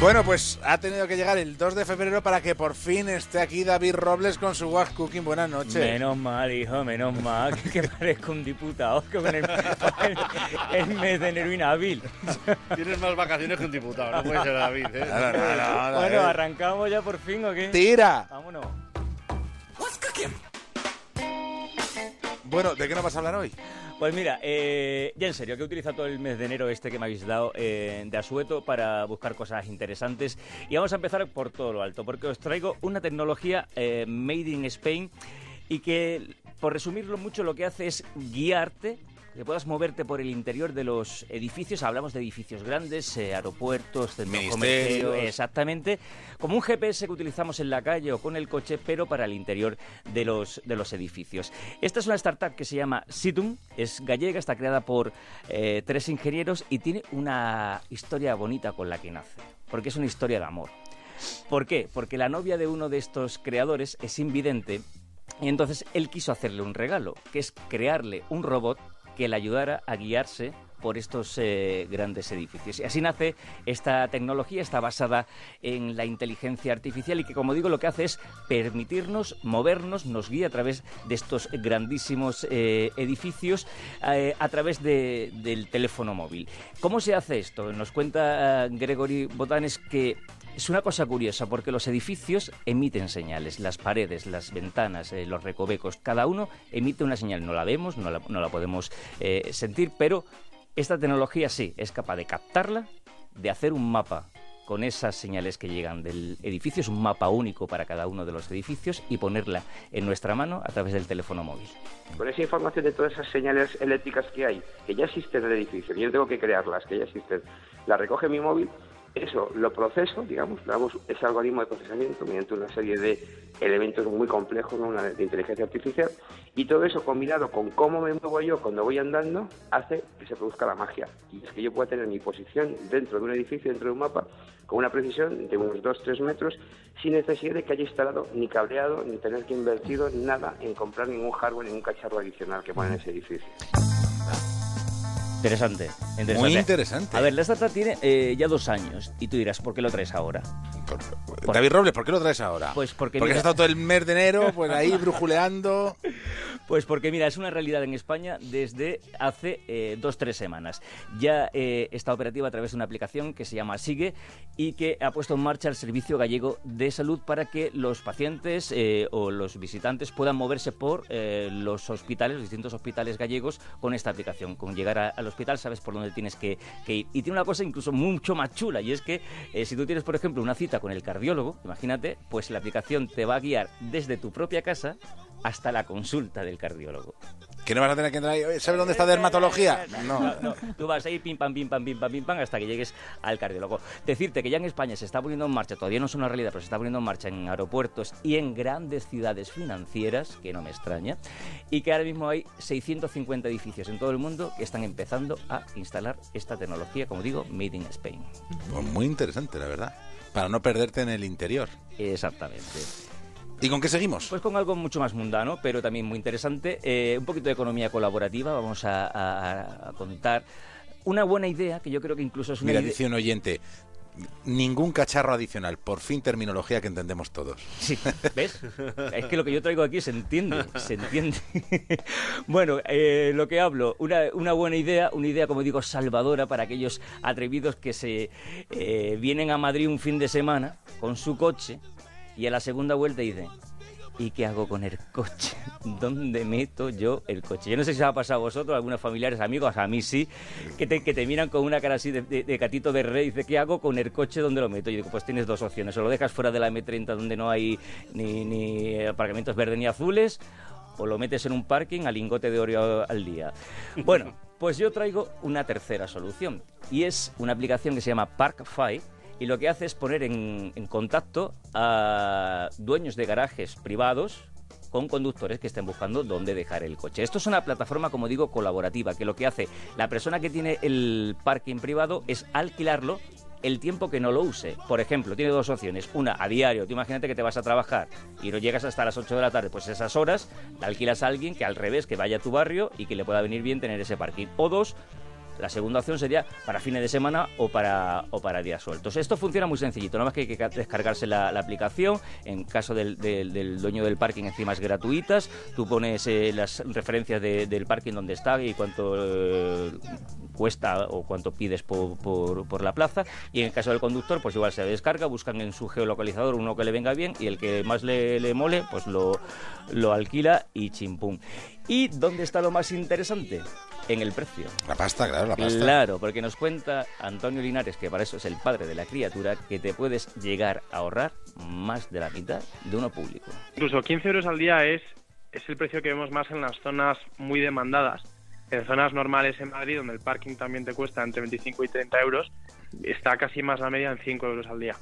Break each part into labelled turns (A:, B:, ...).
A: Bueno, pues ha tenido que llegar el 2 de febrero para que por fin esté aquí David Robles con su Wash Cooking. Buenas noches.
B: Menos mal, hijo, menos mal, que parezco un diputado que con el, el, mes de enero inhábil.
C: Tienes más vacaciones que un diputado, no puede ser David. ¿eh?
B: bueno, ¿arrancamos ya por fin o qué?
A: ¡Tira!
B: Vámonos.
A: Bueno, ¿de qué nos vas a hablar hoy?
B: Pues mira, eh, ya en serio, que utiliza todo el mes de enero este que me habéis dado eh, de asueto para buscar cosas interesantes. Y vamos a empezar por todo lo alto, porque os traigo una tecnología eh, made in Spain y que, por resumirlo mucho, lo que hace es guiarte que puedas moverte por el interior de los edificios. Hablamos de edificios grandes, eh, aeropuertos, centros comerciales, exactamente, como un GPS que utilizamos en la calle o con el coche, pero para el interior de los, de los edificios. Esta es una startup que se llama Situm, es gallega, está creada por eh, tres ingenieros y tiene una historia bonita con la que nace, porque es una historia de amor. ¿Por qué? Porque la novia de uno de estos creadores es invidente y entonces él quiso hacerle un regalo, que es crearle un robot que le ayudara a guiarse por estos eh, grandes edificios. Y así nace esta tecnología, está basada en la inteligencia artificial y que, como digo, lo que hace es permitirnos movernos, nos guía a través de estos grandísimos eh, edificios eh, a través del teléfono móvil. ¿Cómo se hace esto? Nos cuenta Gregory Botanes que es una cosa curiosa porque los edificios emiten señales, las paredes, las ventanas, eh, los recovecos, cada uno emite una señal. No la vemos, no la, podemos eh, sentir, pero esta tecnología sí es capaz de captarla, de hacer un mapa con esas señales que llegan del edificio, es un mapa único para cada uno de los edificios y ponerla en nuestra mano a través del teléfono móvil.
D: Con esa información de todas esas señales eléctricas que hay, que ya existen en el edificio, yo tengo que crearlas, que ya existen, la recoge mi móvil eso lo proceso, digamos, damos ese algoritmo de procesamiento mediante una serie de elementos muy complejos, una de inteligencia artificial, y todo eso combinado con cómo me muevo yo cuando voy andando, hace que se produzca la magia. Y es que yo pueda tener mi posición dentro de un edificio, dentro de un mapa, con una precisión de unos 2-3 metros, sin necesidad de que haya instalado ni cableado, ni tener que invertir nada en comprar ningún hardware, ningún cacharro adicional que pone en ese edificio.
B: Interesante,
A: Muy interesante.
B: A ver, la startup tiene eh, ya dos años y tú dirás, ¿por qué lo traes ahora?
A: David Robles, ¿por qué lo traes ahora?
B: Pues porque...
A: Porque has estado todo el mes de enero pues ahí brujuleando...
B: Pues porque, mira, es una realidad en España desde hace eh, dos, tres semanas. Ya eh, está operativa a través de una aplicación que se llama Sigue y que ha puesto en marcha el Servicio Gallego de Salud para que los pacientes eh, o los visitantes puedan moverse por los hospitales, los distintos hospitales gallegos con esta aplicación. Con llegar al hospital sabes por dónde tienes que, que, ir. Y tiene una cosa incluso mucho más chula y es que si tú tienes, por ejemplo, una cita con el cardiólogo, imagínate, pues la aplicación te va a guiar desde tu propia casa hasta la consulta del cardiólogo.
A: Que no vas a tener que entrar ahí, ¿sabes dónde está dermatología?
B: No. no, Tú vas ahí pim pam, pim pam, pim pam, pim pam, hasta que llegues al cardiólogo. Decirte que ya en España se está poniendo en marcha, todavía no es una realidad, pero se está poniendo en marcha en aeropuertos y en grandes ciudades financieras, que no me extraña, y que ahora mismo hay 650 edificios en todo el mundo que están empezando a instalar esta tecnología, como digo, Made in Spain.
A: Pues muy interesante, la verdad. Para no perderte en el interior.
B: Exactamente.
A: ¿Y con qué seguimos?
B: Pues con algo mucho más mundano, pero también muy interesante. Eh, un poquito de economía colaborativa. Vamos a, contar una buena idea que yo creo que incluso es una
A: Mira, dice un oyente, ningún cacharro adicional. Por fin terminología que entendemos todos.
B: Sí, ¿ves? Es que lo que yo traigo aquí se entiende, se entiende. bueno, eh, lo que hablo, una, una, buena idea, una idea, como digo, salvadora para aquellos atrevidos que se eh, vienen a Madrid un fin de semana con su coche y a la segunda vuelta dice, ¿y qué hago con el coche? ¿Dónde meto yo el coche? Yo no sé si os ha pasado a vosotros, a algunos familiares, amigos, a mí sí, que te, que te miran con una cara así de, de, catito de rey y dice, ¿qué hago con el coche? ¿Dónde lo meto? Yo digo, pues tienes dos opciones, o lo dejas fuera de la M30 donde no hay ni, ni aparcamientos verdes ni azules, o lo metes en un parking a lingote de oro al día. Bueno, pues yo traigo una tercera solución, y es una aplicación que se llama ParkFi, y lo que hace es poner en, contacto a dueños de garajes privados con conductores que estén buscando dónde dejar el coche. Esto es una plataforma, como digo, colaborativa, que lo que hace la persona que tiene el parking privado es alquilarlo el tiempo que no lo use. Por ejemplo, tiene dos opciones. Una, a diario. Tú imagínate que te vas a trabajar y no llegas hasta las 8 de la tarde. Pues esas horas la alquilas a alguien que al revés, que vaya a tu barrio y que le pueda venir bien tener ese parking. O dos, La segunda opción sería para fines de semana o para, o para días sueltos. Esto funciona muy sencillito, nada más que hay que descargarse la, aplicación. En caso del, del, dueño del parking, encima es gratuitas. Tú pones eh, las referencias del parking donde está y cuánto eh, cuesta o cuánto pides por, por, la plaza. Y en el caso del conductor, pues igual se descarga, buscan en su geolocalizador uno que le venga bien y el que más le, le mole, pues lo, lo alquila y chimpum. ¿Y dónde está lo más interesante? En el precio.
A: La pasta, claro, la pasta.
B: Claro, porque nos cuenta Antonio Linares, que para eso es el padre de la criatura, que te puedes llegar a ahorrar más de la mitad de uno público.
E: Incluso 15 euros al día es, es el precio que vemos más en las zonas muy demandadas. En zonas normales en Madrid, donde el parking también te cuesta entre 25 y 30 euros, está casi más la media en 5 euros al día.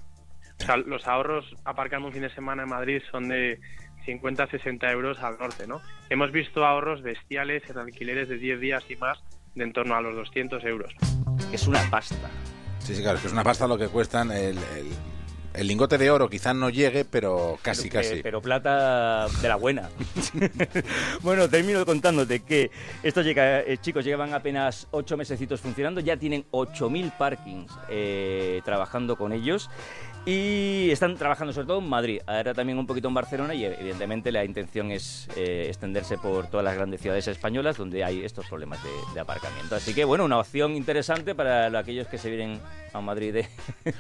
E: O sea, los ahorros aparcando un fin de semana en Madrid son de 50 60 euros al norte, ¿no? Hemos visto ahorros bestiales en alquileres de 10 días y más de en torno a los 200 euros.
B: Es una pasta.
A: Sí, sí, claro, es que es una pasta lo que cuestan el, el, lingote de oro quizás no llegue, pero casi, casi.
B: Pero plata de la buena. bueno, termino contándote que estos llega, eh, chicos llevan apenas ocho mesecitos funcionando, ya tienen 8.000 parkings eh, trabajando con ellos y están trabajando sobre todo en Madrid, ahora también un poquito en Barcelona y evidentemente la intención es eh, extenderse por todas las grandes ciudades españolas donde hay estos problemas de, aparcamiento. Así que bueno, una opción interesante para aquellos que se vienen a Madrid.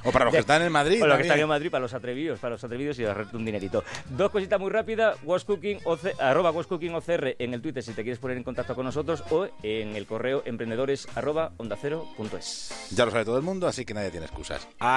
A: o para los que están en Madrid.
B: O los que están en Madrid, para los atrevidos, para los atrevidos y ahorrarte un dinerito. Dos cositas muy rápidas, wascooking, arroba wascookingocr en el Twitter si te quieres poner en contacto con nosotros o en el correo emprendedores arroba onda cero punto es.
A: Ya lo sabe todo el mundo, así que nadie tiene excusas.